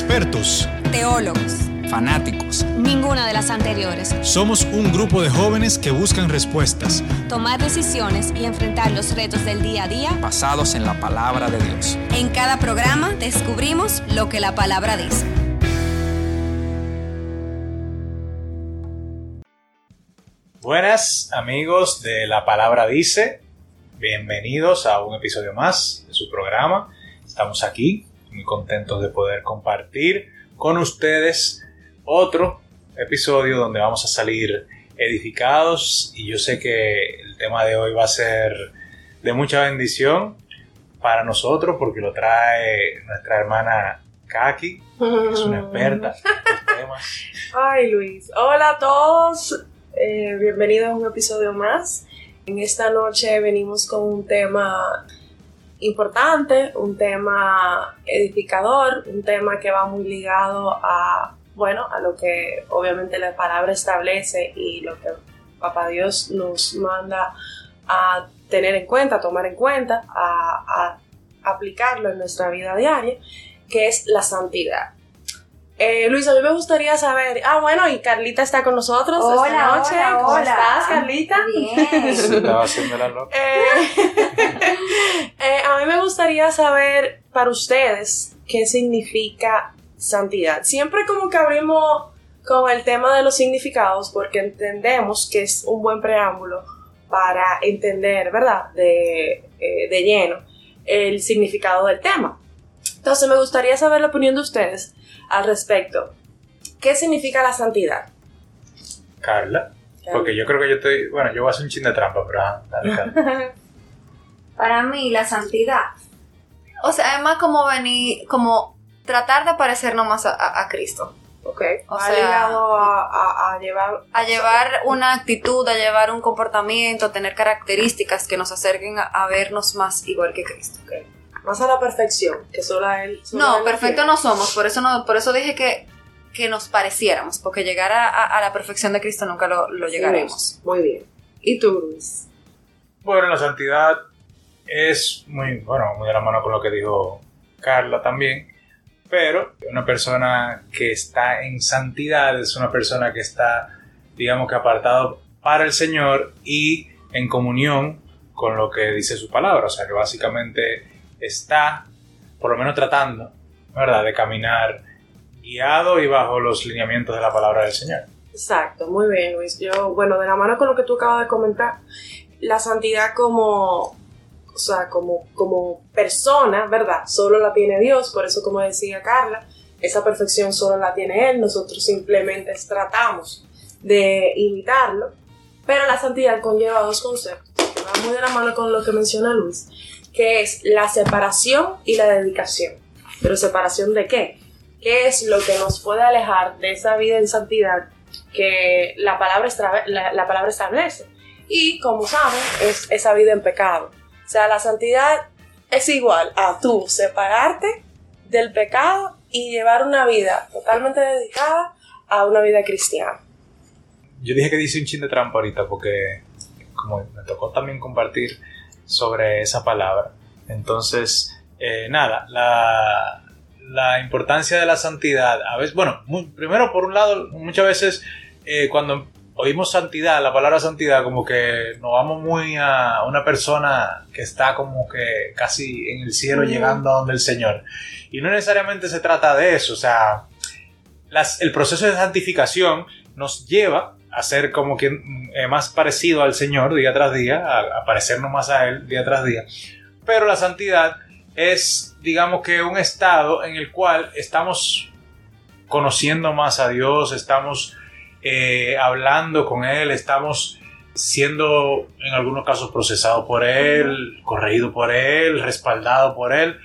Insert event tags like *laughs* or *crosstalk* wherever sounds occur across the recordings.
expertos, teólogos, fanáticos. Ninguna de las anteriores. Somos un grupo de jóvenes que buscan respuestas, tomar decisiones y enfrentar los retos del día a día basados en la palabra de Dios. En cada programa descubrimos lo que la palabra dice. Buenas amigos de La Palabra Dice, bienvenidos a un episodio más de su programa. Estamos aquí muy contentos de poder compartir con ustedes otro episodio donde vamos a salir edificados y yo sé que el tema de hoy va a ser de mucha bendición para nosotros porque lo trae nuestra hermana Kaki, que es una *laughs* experta en estos temas. Ay Luis, hola a todos, eh, bienvenidos a un episodio más. En esta noche venimos con un tema importante, un tema edificador, un tema que va muy ligado a, bueno, a lo que obviamente la palabra establece y lo que Papá Dios nos manda a tener en cuenta, a tomar en cuenta, a, a aplicarlo en nuestra vida diaria, que es la santidad. Eh, Luis, a mí me gustaría saber. Ah, bueno, y Carlita está con nosotros hola, esta noche. Hola, ¿Cómo hola. estás, Carlita? Bien. Estaba haciendo la loca. *laughs* Eh, *laughs* eh, a mí me gustaría saber para ustedes qué significa santidad. Siempre como que abrimos con el tema de los significados porque entendemos que es un buen preámbulo para entender, ¿verdad? De, eh, de lleno el significado del tema. Entonces me gustaría saber la opinión de ustedes al respecto. ¿Qué significa la santidad? Carla, porque yo creo que yo estoy, bueno, yo voy a hacer un chin de trampa, pero dale, Carla. *laughs* Para mí, la santidad. O sea, es más como venir, como tratar de parecernos más a, a- a Cristo. Ok, O ha sea- ligado a, a- a llevar... A llevar una actitud, a llevar un comportamiento, a tener características que nos acerquen a, a vernos más igual que Cristo. Más a la perfección, que solo a él... solo a No, él perfecto quiere. no somos, por eso no, por eso dije que, que nos pareciéramos, porque llegar a, a- a la perfección de Cristo nunca lo, lo llegaremos. Muy bien. ¿Y tú, Luis? Bueno, la santidad es muy, bueno, muy de la mano con lo que dijo Carla también, pero una persona que está en santidad es una persona que está, digamos que apartado para el Señor y en comunión con lo que dice su palabra, o sea que básicamente está, por lo menos tratando, ¿verdad?, de caminar guiado y bajo los lineamientos de la palabra del Señor. Exacto, muy bien, Luis. Yo, bueno, de la mano con lo que tú acabas de comentar, la santidad como, o sea, como, como persona, ¿verdad? Solo la tiene Dios, por eso como decía Carla, esa perfección solo la tiene Él, nosotros simplemente tratamos de imitarlo, pero la santidad conlleva dos conceptos, muy de la mano con lo que menciona Luis, que es la separación y la dedicación. ¿Pero separación de qué? ¿Qué es lo que nos puede alejar de esa vida en santidad que la palabra, la, la palabra establece? Y como saben, es esa vida en pecado. O sea, la santidad es igual a tú separarte del pecado y llevar una vida totalmente dedicada a una vida cristiana. Yo dije que dice un chin de trampa ahorita porque como me tocó también compartir sobre esa palabra. Entonces, eh, nada, la, la importancia de la santidad, a veces, bueno, primero por un lado, muchas veces eh, cuando oímos santidad, la palabra santidad, como que nos vamos muy a una persona que está como que casi en el cielo llegando a donde el Señor. Y no necesariamente se trata de eso, o sea, las- el proceso de santificación nos lleva a ser como que eh, más parecido al Señor día tras día, a, a parecernos más a Él día tras día. Pero la santidad es, digamos que, un estado en el cual estamos conociendo más a Dios, estamos eh, hablando con Él, estamos siendo en algunos casos procesado por Él, corregido por Él, respaldado por Él.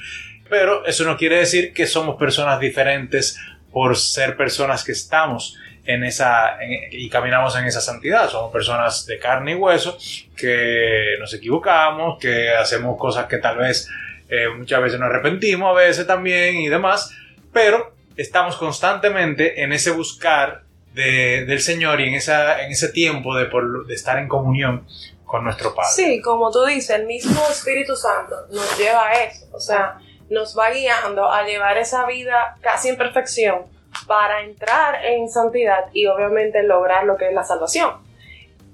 Pero eso no quiere decir que somos personas diferentes por ser personas que estamos en esa en- y caminamos en esa santidad. Somos personas de carne y hueso que nos equivocamos, que hacemos cosas que tal vez eh, muchas veces nos arrepentimos, a veces también y demás, pero estamos constantemente en ese buscar de- del Señor y en, esa, en ese tiempo de, por- de estar en comunión con nuestro Padre. Sí, como tú dices, el mismo Espíritu Santo nos lleva a eso. O sea, nos va guiando a llevar esa vida casi en perfección para entrar en santidad y obviamente lograr lo que es la salvación.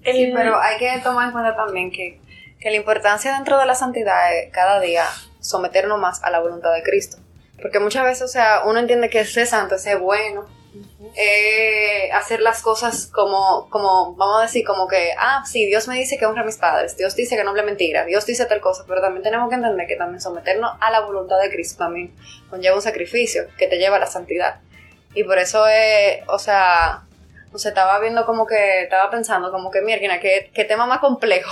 Sí, El- pero hay que tomar en cuenta también que, que la importancia dentro de la santidad es cada día someternos más a la voluntad de Cristo. Porque muchas veces, o sea, uno entiende que ser santo es ser bueno, eh, hacer las cosas como, como, vamos a decir, como que, ah, sí, Dios me dice que honre a mis padres, Dios dice que no hable mentira, Dios dice tal cosa, pero también tenemos que entender que también someternos a la voluntad de Cristo también conlleva un sacrificio que te lleva a la santidad. Y por eso es, o sea, o sea, estaba viendo como que, estaba pensando como que, mierda, qué, qué tema más complejo,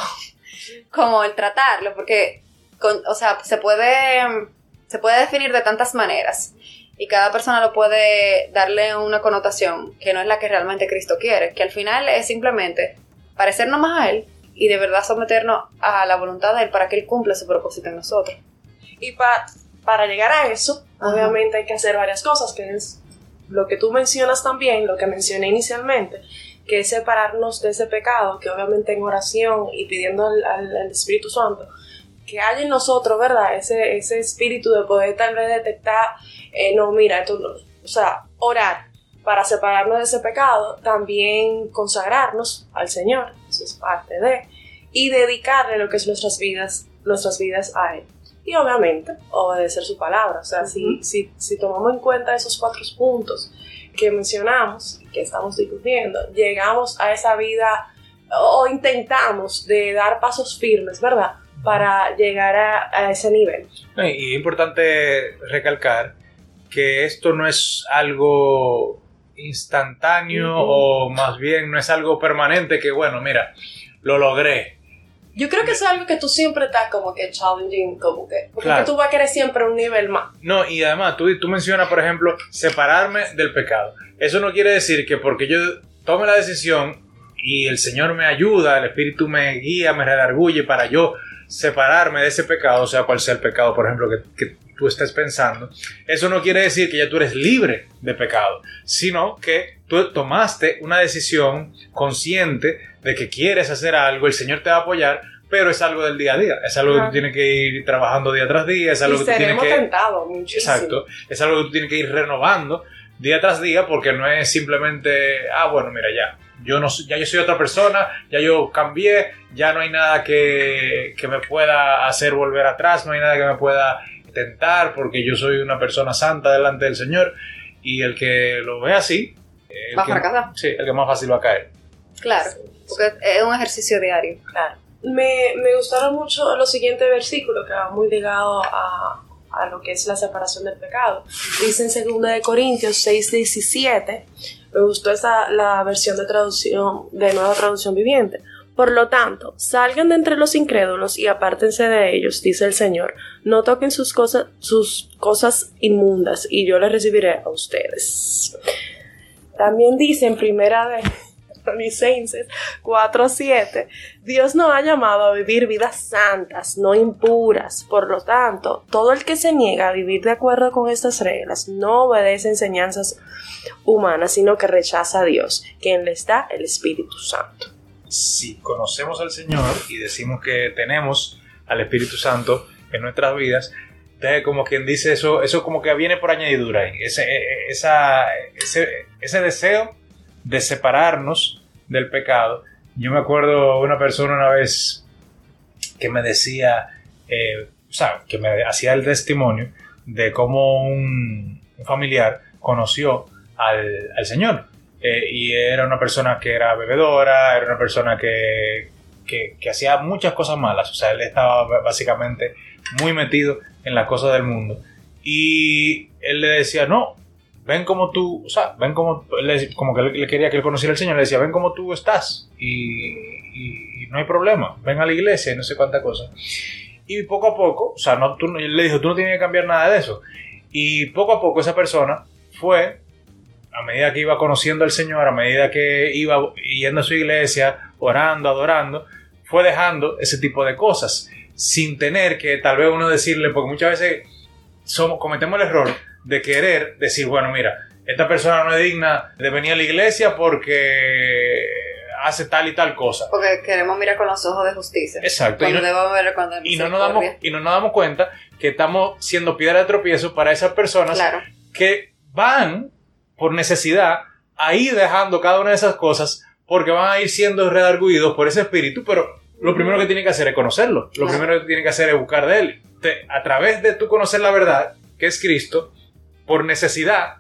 *laughs* como el tratarlo, porque, o sea, se puede, se puede definir de tantas maneras y cada persona lo puede darle una connotación que no es la que realmente Cristo quiere, que al final es simplemente parecernos más a Él y de verdad someternos a la voluntad de Él para que Él cumpla su propósito en nosotros. Y pa- para llegar a eso, Ajá. obviamente hay que hacer varias cosas, que es lo que tú mencionas también, lo que mencioné inicialmente, que es separarnos de ese pecado, que obviamente en oración y pidiendo al, al- al Espíritu Santo, que haya en nosotros, ¿verdad? Ese, ese espíritu de poder tal vez detectar, eh, no, mira, esto no, o sea, orar para separarnos de ese pecado, también consagrarnos al Señor, eso es parte de, y dedicarle lo que es nuestras vidas, nuestras vidas a Él y obviamente obedecer su palabra. O sea, si, si, si tomamos en cuenta esos cuatro puntos que mencionamos, que estamos discutiendo, llegamos a esa vida o intentamos de dar pasos firmes, ¿verdad? Para llegar a, a ese nivel. Y es importante recalcar que esto no es algo instantáneo o más bien no es algo permanente que, bueno, mira, lo logré. Yo creo que eso es algo que tú siempre estás como que challenging, como que, porque Claro. tú vas a querer siempre un nivel más. No, y además, tú, tú mencionas, por ejemplo, separarme del pecado. Eso no quiere decir que porque yo tome la decisión y el Señor me ayuda, el Espíritu me guía, me redarguye para yo separarme de ese pecado, sea, cual sea el pecado, por ejemplo, que, que tú estés pensando, eso no quiere decir que ya tú eres libre de pecado, sino que tú tomaste una decisión consciente de que quieres hacer algo, el Señor te va a apoyar, pero es algo del día a día, es algo que tú tienes que ir trabajando día tras día, es algo Y que tú tienes que... tentados muchísimo. Exacto. Es algo que tú tienes que ir renovando día tras día porque no es simplemente, ah, bueno, mira, ya. Yo no, ya yo soy otra persona, ya yo cambié, ya no hay nada que, que me pueda hacer volver atrás, no hay nada que me pueda tentar porque yo soy una persona santa delante del Señor y el que lo ve así, el Va a que- fracasar. Sí, el que más fácil va a caer. Claro, porque es un ejercicio diario. Claro. Me, me gustaron mucho los siguientes versículos que van muy ligados a, a lo que es la separación del pecado. Dice en 2 de Corintios 6, 17. Me gustó esa, la versión de traducción, de nueva traducción viviente. Por lo tanto, salgan de entre los incrédulos y apártense de ellos, dice el Señor. No toquen sus cosas, sus cosas inmundas, y yo les recibiré a ustedes. También dice en primera de Licenses 4.7 Dios nos ha llamado a vivir vidas santas, no impuras. Por lo tanto, todo el que se niega a vivir de acuerdo con estas reglas no obedece enseñanzas humanas, sino que rechaza a Dios, quien les da el Espíritu Santo. si conocemos al Señor y decimos que tenemos al Espíritu Santo en nuestras vidas, como quien dice eso, eso como que viene por añadidura ese, esa, ese, ese deseo de separarnos del pecado. Yo me acuerdo una persona una vez que me decía, eh, o sea, que me hacía el testimonio de cómo un, familiar conoció al, al Señor. Eh, y era una persona que era bebedora, era una persona que, que, que hacía muchas cosas malas. O sea, él estaba básicamente muy metido en las cosas del mundo. Y él le decía, no, ven como tú, o sea, ven como, como que le quería que él conociera al Señor, le decía, ven como tú estás y, no hay problema, ven a la iglesia y no sé cuánta cosa. Y poco a poco, o sea, no, tú, le dijo, tú no tienes que cambiar nada de eso. Y poco a poco esa persona fue, a medida que iba conociendo al Señor, a medida que iba yendo a su iglesia, orando, adorando, fue dejando ese tipo de cosas, sin tener que tal vez uno decirle, porque muchas veces somos, cometemos el error de querer decir, bueno, mira, esta persona no es digna de venir a la iglesia porque hace tal y tal cosa. Porque queremos mirar con los ojos de justicia. Exacto. Y no, ver y no nos damos, y no nos damos cuenta que estamos siendo piedra de tropiezo para esas personas Claro. que van por necesidad a ir dejando cada una de esas cosas porque van a ir siendo redarguidos por ese espíritu, pero lo primero que tienen que hacer es conocerlo. Lo Claro. primero que tienen que hacer es buscar de él. Te- a través de tú conocer la verdad, que es Cristo, por necesidad,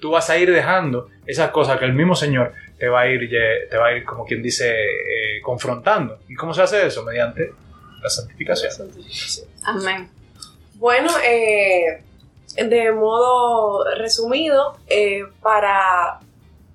tú vas a ir dejando esas cosas que el mismo Señor te va a ir, te va a ir como quien dice, eh, confrontando. ¿Y cómo se hace eso? Mediante la santificación. Amén. Bueno, eh, de modo resumido, eh, para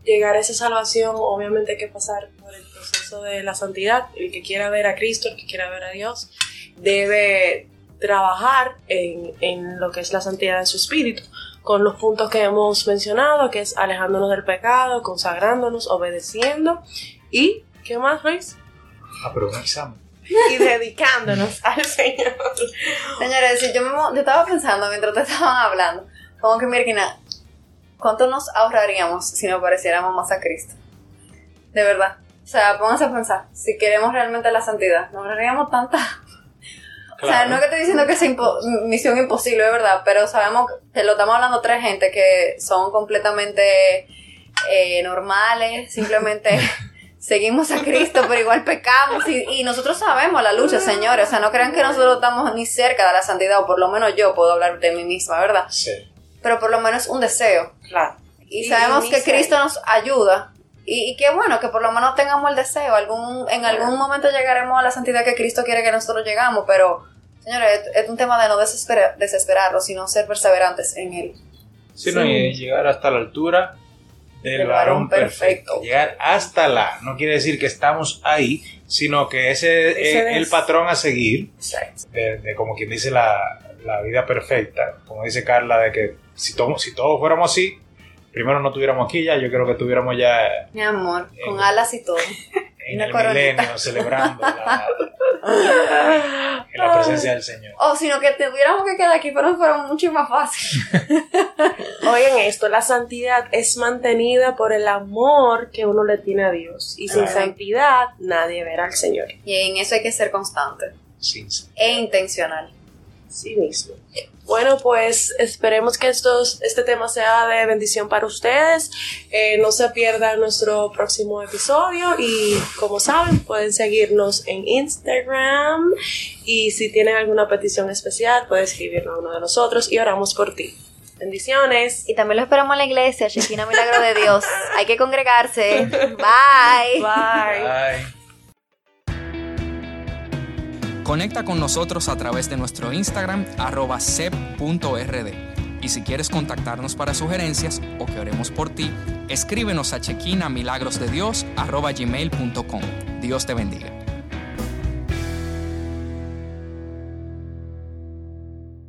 llegar a esa salvación, obviamente hay que pasar por el proceso de la santidad. El que quiera ver a Cristo, el que quiera ver a Dios, debe trabajar en, en lo que es la santidad de su espíritu, con los puntos que hemos mencionado, que es alejándonos del pecado, consagrándonos, obedeciendo y, ¿qué más, Luis? Pero un examen. Y dedicándonos *laughs* al Señor. Señores, si yo, me, yo estaba pensando mientras te estaban hablando, como que Mirkina, ¿cuánto nos ahorraríamos si nos pareciéramos más a Cristo? De verdad. O sea, pónganse a pensar, si queremos realmente la santidad, nos ahorraríamos tanta. O sea, no es que estoy diciendo que es impo- misión imposible, de verdad, pero sabemos que lo estamos hablando tres gente que son completamente eh, normales, simplemente *laughs* seguimos a Cristo, pero igual pecamos y, y nosotros sabemos la lucha, señores. O sea, no crean que nosotros estamos ni cerca de la santidad, o por lo menos yo puedo hablar de mí misma, ¿verdad? Sí. Pero por lo menos un deseo. Claro. Y, Y sabemos que. Cristo nos ayuda. Y, y qué bueno que por lo menos tengamos el deseo. Algún, en algún momento llegaremos a la santidad que Cristo quiere que nosotros llegamos. Pero, señores, es, es un tema de no desespera- desesperarnos, sino ser perseverantes en Él. Sí, no, y llegar hasta la altura del, varón varón perfecto. perfecto. Llegar hasta la. No quiere decir que estamos ahí, sino que ese Ese es el es- patrón a seguir, de, de como quien dice la, la vida perfecta. Como dice Carla, de que si, to- si todos fuéramos así, primero no tuviéramos aquí ya, yo creo que tuviéramos ya Mi amor, con alas y todo. en Una el coronita. milenio celebrando la, en la presencia del Señor. O sino que tuviéramos que quedar aquí, pero fuera mucho más fácil. *laughs* Oigan esto, la santidad es mantenida por el amor que uno le tiene a Dios. Y sin Claro. santidad nadie verá al Señor. Y en eso hay que ser constante Sin- e intencional. Sí mismo. Bueno, pues esperemos que estos, este tema sea de bendición para ustedes. Eh, no se pierdan nuestro próximo episodio y como saben pueden seguirnos en Instagram y si tienen alguna petición especial pueden escribirnos a uno de nosotros y oramos por ti. Bendiciones. Y también lo esperamos en la iglesia, Shekina Milagro de Dios. Hay que congregarse. *laughs* Bye. Bye. Bye. Conecta con nosotros a través de nuestro Instagram arroba sep.rd. Y si quieres contactarnos para sugerencias o que oremos por ti, escríbenos a chequina milagrosdedios arroba gmail.com. Dios te bendiga.